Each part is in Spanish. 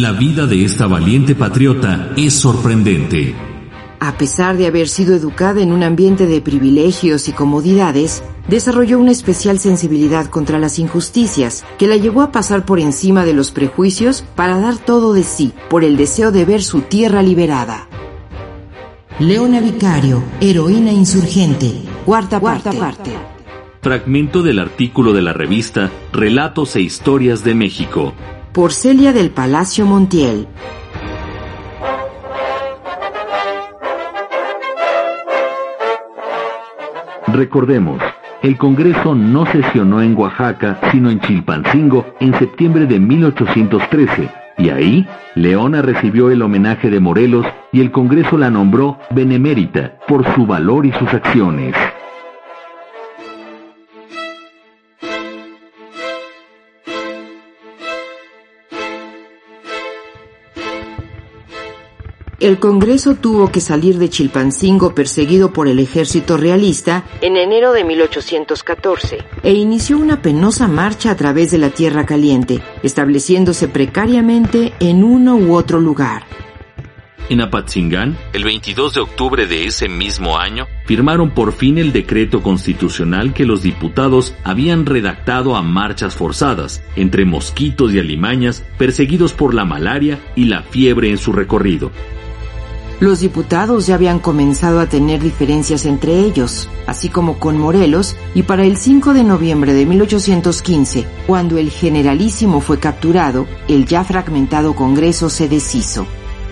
La vida de esta valiente patriota es sorprendente. A pesar de haber sido educada en un ambiente de privilegios y comodidades, desarrolló una especial sensibilidad contra las injusticias que la llevó a pasar por encima de los prejuicios para dar todo de sí por el deseo de ver su tierra liberada. Leona Vicario, heroína insurgente, cuarta, cuarta parte. Fragmento del artículo de la revista Relatos e Historias de México. Por Celia del Palacio Montiel. Recordemos, el Congreso no sesionó en Oaxaca, sino en Chilpancingo en septiembre de 1813, y ahí Leona recibió el homenaje de Morelos y el Congreso la nombró benemérita por su valor y sus acciones. El Congreso tuvo que salir de Chilpancingo perseguido por el ejército realista en enero de 1814 e inició una penosa marcha a través de la Tierra Caliente, estableciéndose precariamente en uno u otro lugar. En Apatzingán, el 22 de octubre de ese mismo año, firmaron por fin el decreto constitucional que los diputados habían redactado a marchas forzadas, entre mosquitos y alimañas, perseguidos por la malaria y la fiebre en su recorrido. Los diputados ya habían comenzado a tener diferencias entre ellos, así como con Morelos, y para el 5 de noviembre de 1815, cuando el generalísimo fue capturado, el ya fragmentado Congreso se deshizo.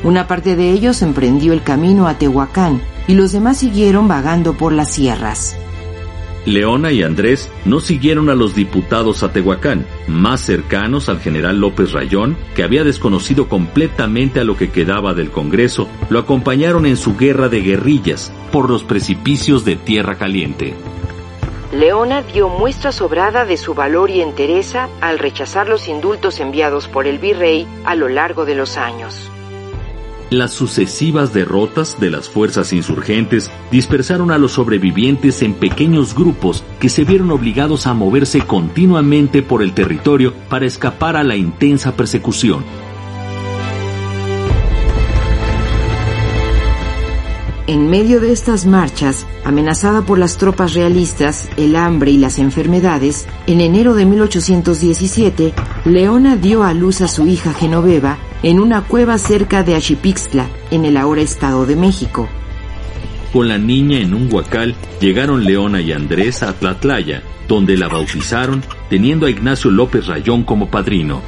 Una parte de ellos emprendió el camino a Tehuacán y los demás siguieron vagando por las sierras. Leona y Andrés no siguieron a los diputados a Tehuacán, más cercanos al general López Rayón, que había desconocido completamente a lo que quedaba del Congreso, lo acompañaron en su guerra de guerrillas por los precipicios de Tierra Caliente. Leona dio muestra sobrada de su valor y entereza al rechazar los indultos enviados por el virrey a lo largo de los años. Las sucesivas derrotas de las fuerzas insurgentes dispersaron a los sobrevivientes en pequeños grupos que se vieron obligados a moverse continuamente por el territorio para escapar a la intensa persecución. En medio de estas marchas, amenazada por las tropas realistas, el hambre y las enfermedades, en enero de 1817, Leona dio a luz a su hija Genoveva en una cueva cerca de Achipixtla, en el ahora Estado de México. Con la niña en un huacal, llegaron Leona y Andrés a Tlatlaya, donde la bautizaron, teniendo a Ignacio López Rayón como padrino.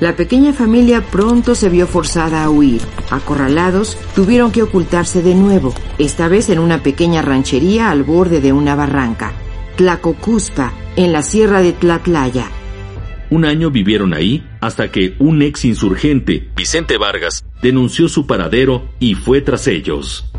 La pequeña familia pronto se vio forzada a huir. Acorralados, tuvieron que ocultarse de nuevo, esta vez en una pequeña ranchería al borde de una barranca, Tlacocuspa, en la sierra de Tlatlaya. Un año vivieron ahí hasta que un ex insurgente, Vicente Vargas, denunció su paradero y fue tras ellos.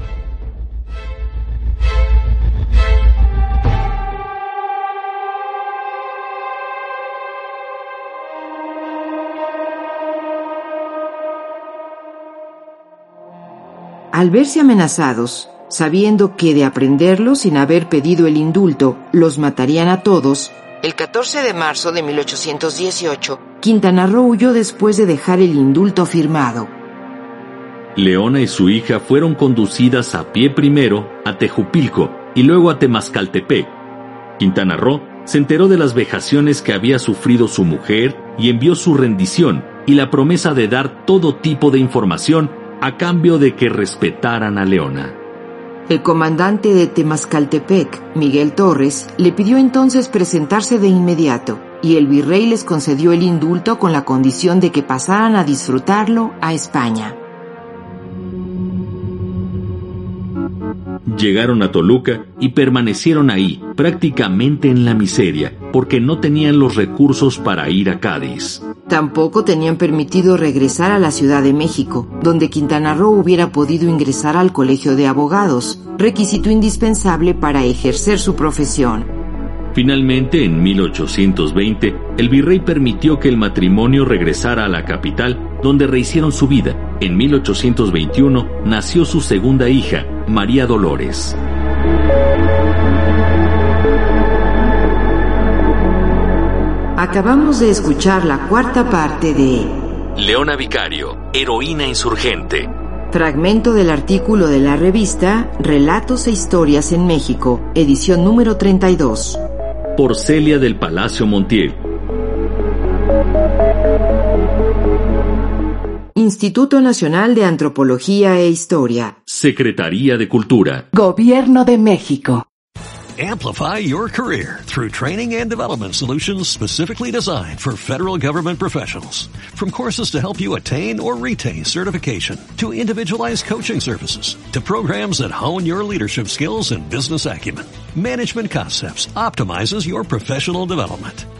Al verse amenazados, sabiendo que de aprenderlo sin haber pedido el indulto los matarían a todos, el 14 de marzo de 1818, Quintana Roo huyó después de dejar el indulto firmado. Leona y su hija fueron conducidas a pie primero a Tejupilco y luego a Temascaltepec. Quintana Roo se enteró de las vejaciones que había sufrido su mujer y envió su rendición y la promesa de dar todo tipo de información a cambio de que respetaran a Leona. El comandante de Temascaltepec, Miguel Torres, le pidió entonces presentarse de inmediato y el virrey les concedió el indulto con la condición de que pasaran a disfrutarlo a España. Llegaron a Toluca y permanecieron ahí, prácticamente en la miseria, porque no tenían los recursos para ir a Cádiz. Tampoco tenían permitido regresar a la Ciudad de México, donde Quintana Roo hubiera podido ingresar al Colegio de Abogados, requisito indispensable para ejercer su profesión. Finalmente, en 1820, el virrey permitió que el matrimonio regresara a la capital, donde rehicieron su vida. En 1821 nació su segunda hija, María Dolores. Acabamos de escuchar la cuarta parte de Leona Vicario, heroína insurgente. Fragmento del artículo de la revista Relatos e Historias en México, edición número 32. Por Celia del Palacio Montiel. Instituto Nacional de Antropología e Historia. Secretaría de Cultura. Gobierno de México. Amplify your career through training and development solutions specifically designed for federal government professionals. From courses to help you attain or retain certification, to individualized coaching services, to programs that hone your leadership skills and business acumen, Management Concepts optimizes your professional development.